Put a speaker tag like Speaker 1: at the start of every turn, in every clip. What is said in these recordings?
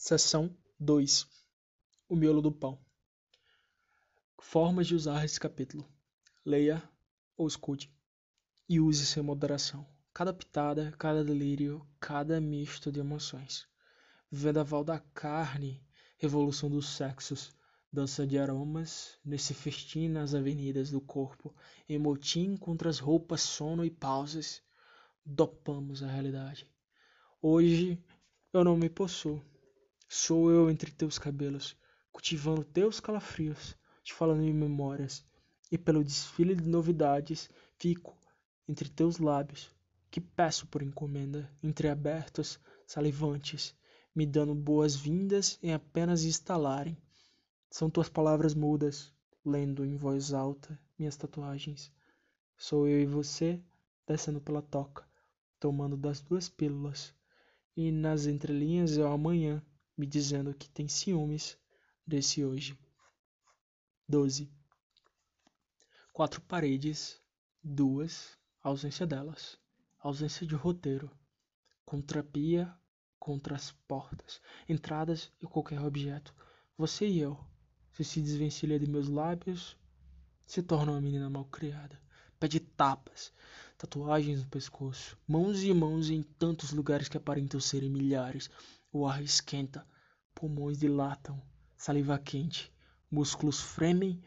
Speaker 1: Seção 2 O miolo do pão Formas de usar esse capítulo. Leia ou escute e use sem moderação. Cada pitada, cada delírio, cada misto de emoções. Vendaval da carne, revolução dos sexos, dança de aromas, nesse festim nas avenidas do corpo, em motim contra as roupas, sono e pausas, dopamos a realidade. Hoje eu não me possuo. Sou eu entre teus cabelos, cultivando teus calafrios, te falando em memórias, e pelo desfile de novidades fico entre teus lábios, que peço por encomenda, entreabertos, salivantes, me dando boas-vindas em apenas instalarem. São tuas palavras mudas, lendo em voz alta minhas tatuagens. Sou eu e você descendo pela toca, tomando das duas pílulas, e nas entrelinhas é o amanhã me dizendo que tem ciúmes desse hoje. 12. Quatro paredes, duas, ausência delas, ausência de roteiro, contra a pia, contra as portas, entradas e qualquer objeto. Você e eu, se se desvencilha de meus lábios, se torna uma menina mal criada. Pede tapas, tatuagens no pescoço, mãos e mãos em tantos lugares que aparentam serem milhares. O ar esquenta, pulmões dilatam, saliva quente, músculos fremem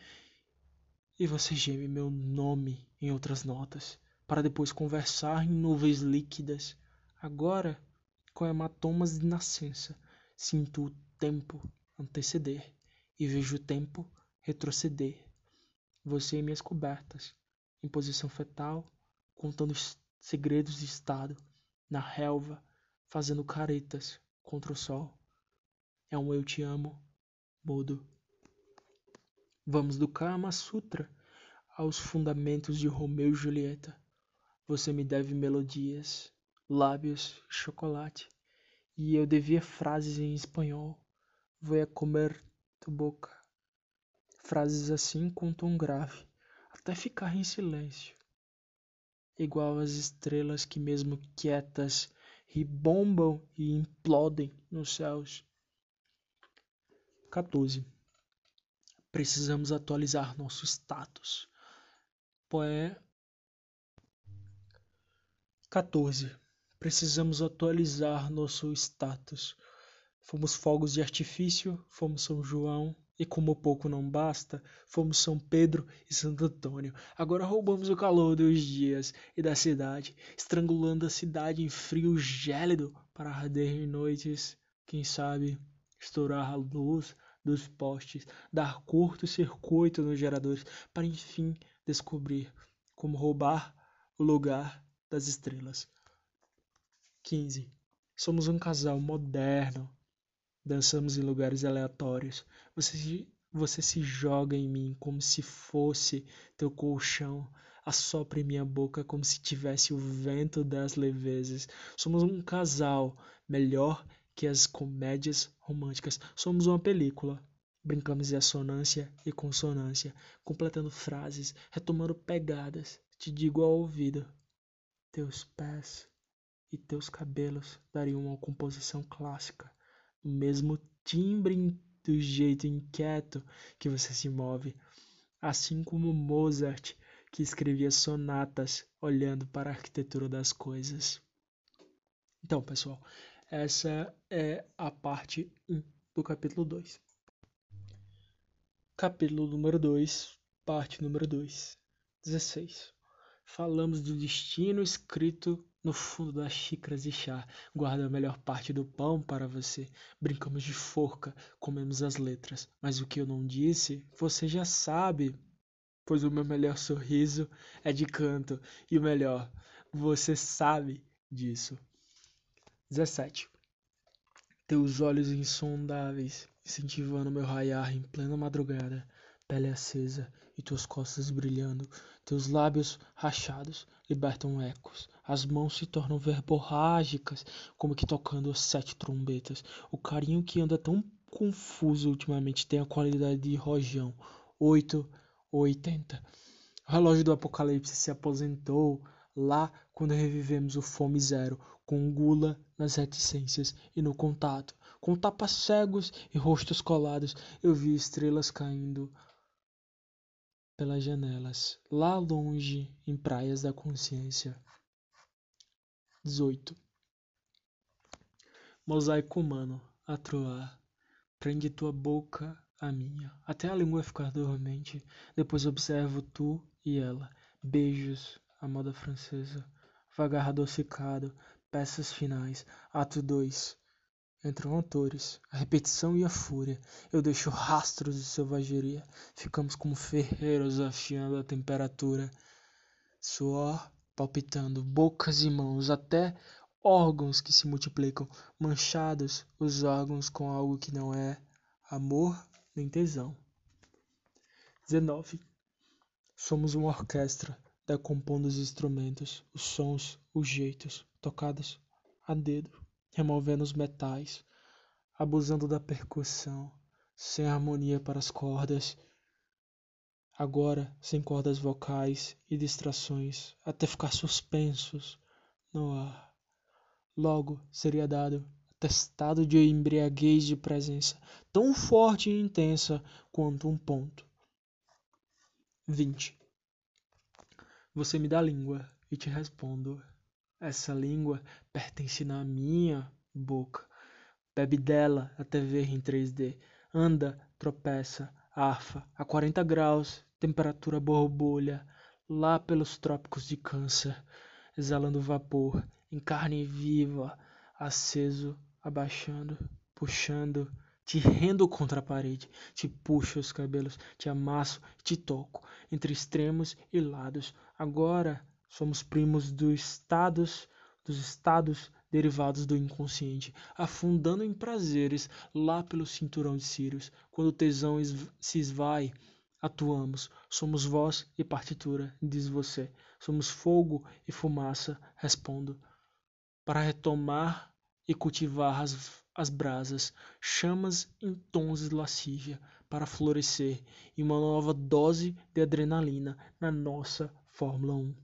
Speaker 1: e você geme meu nome em outras notas, para depois conversar em nuvens líquidas. Agora, com hematomas de nascença, sinto o tempo anteceder e vejo o tempo retroceder. Você em minhas cobertas, em posição fetal, contando segredos de estado, na relva, fazendo caretas contra o sol. É um eu te amo mudo. Vamos do Kama Sutra aos fundamentos de Romeu e Julieta. Você me deve melodias, lábios, chocolate, e eu devia frases em espanhol. Vou a comer tu boca. Frases assim com tom grave, até ficar em silêncio. Igual às estrelas que mesmo quietas ribombam e implodem nos céus. 14. Precisamos atualizar nosso status. Poé 14. Precisamos atualizar nosso status. Fomos fogos de artifício, fomos São João, e como pouco não basta, fomos São Pedro e Santo Antônio. Agora roubamos o calor dos dias e da cidade, estrangulando a cidade em frio gélido para arder em noites, quem sabe, estourar a luz dos postes, dar curto-circuito nos geradores, para enfim descobrir como roubar o lugar das estrelas. 15. Somos um casal moderno. Dançamos em lugares aleatórios. Você, você se joga em mim como se fosse teu colchão. Assopra em minha boca como se tivesse o vento das levezes. Somos um casal melhor que as comédias românticas. Somos uma película. Brincamos de assonância e consonância, completando frases, retomando pegadas. Te digo ao ouvido: teus pés e teus cabelos dariam uma composição clássica, no mesmo timbre do jeito inquieto que você se move, assim como Mozart, que escrevia sonatas olhando para a arquitetura das coisas. Então, pessoal, essa é a parte 1 do capítulo 2. Capítulo número 2, parte número 2. 16. Falamos do destino escrito no fundo das xícaras de chá. Guarda a melhor parte do pão para você. Brincamos de forca, comemos as letras. Mas o que eu não disse, você já sabe. Pois o meu melhor sorriso é de canto. E o melhor, você sabe disso. 17. Teus olhos insondáveis, incentivando meu raiar em plena madrugada, pele acesa e tuas costas brilhando, teus lábios rachados libertam ecos, as mãos se tornam verborrágicas, como que tocando as sete trombetas. O carinho que anda tão confuso ultimamente tem a qualidade de rojão. Oito ou oitenta. O relógio do apocalipse se aposentou, lá quando revivemos o fome zero, com gula nas reticências e no contato, com tapas cegos e rostos colados, eu vi estrelas caindo pelas janelas, lá longe em praias da consciência. 18. Mosaico humano, a troar, prende tua boca à minha, até a língua ficar dormente, depois observo tu e ela, beijos, a moda francesa, vagar adocicado, peças finais, ato 2. Entram atores, a repetição e a fúria. Eu deixo rastros de selvageria. Ficamos como ferreiros afiando a temperatura. Suor palpitando, bocas e mãos, até órgãos que se multiplicam, manchados os órgãos com algo que não é amor nem tesão. 19. Somos uma orquestra decompondo os instrumentos, os sons, os jeitos, tocados a dedo, removendo os metais, abusando da percussão, sem harmonia para as cordas, agora sem cordas vocais e distrações, até ficar suspensos no ar. Logo seria dado atestado de embriaguez de presença, tão forte e intensa quanto um ponto. 20. Você me dá língua e te respondo. Essa língua pertence na minha boca. Bebe dela até ver em 3D. Anda, tropeça, arfa, a 40 graus, temperatura borbulha, lá pelos trópicos de câncer, exalando vapor, em carne viva, aceso, abaixando, puxando, te rendo contra a parede, te puxo os cabelos, te amasso, te toco, entre extremos e lados. Agora somos primos dos estados, dos estados derivados do inconsciente, afundando em prazeres lá pelo cinturão de Sirius. Quando o tesão se esvai, atuamos. Somos voz e partitura, diz você. Somos fogo e fumaça, respondo. Para retomar e cultivar as as brasas, chamas em tons de lascívia para florescer e uma nova dose de adrenalina na nossa Fórmula 1.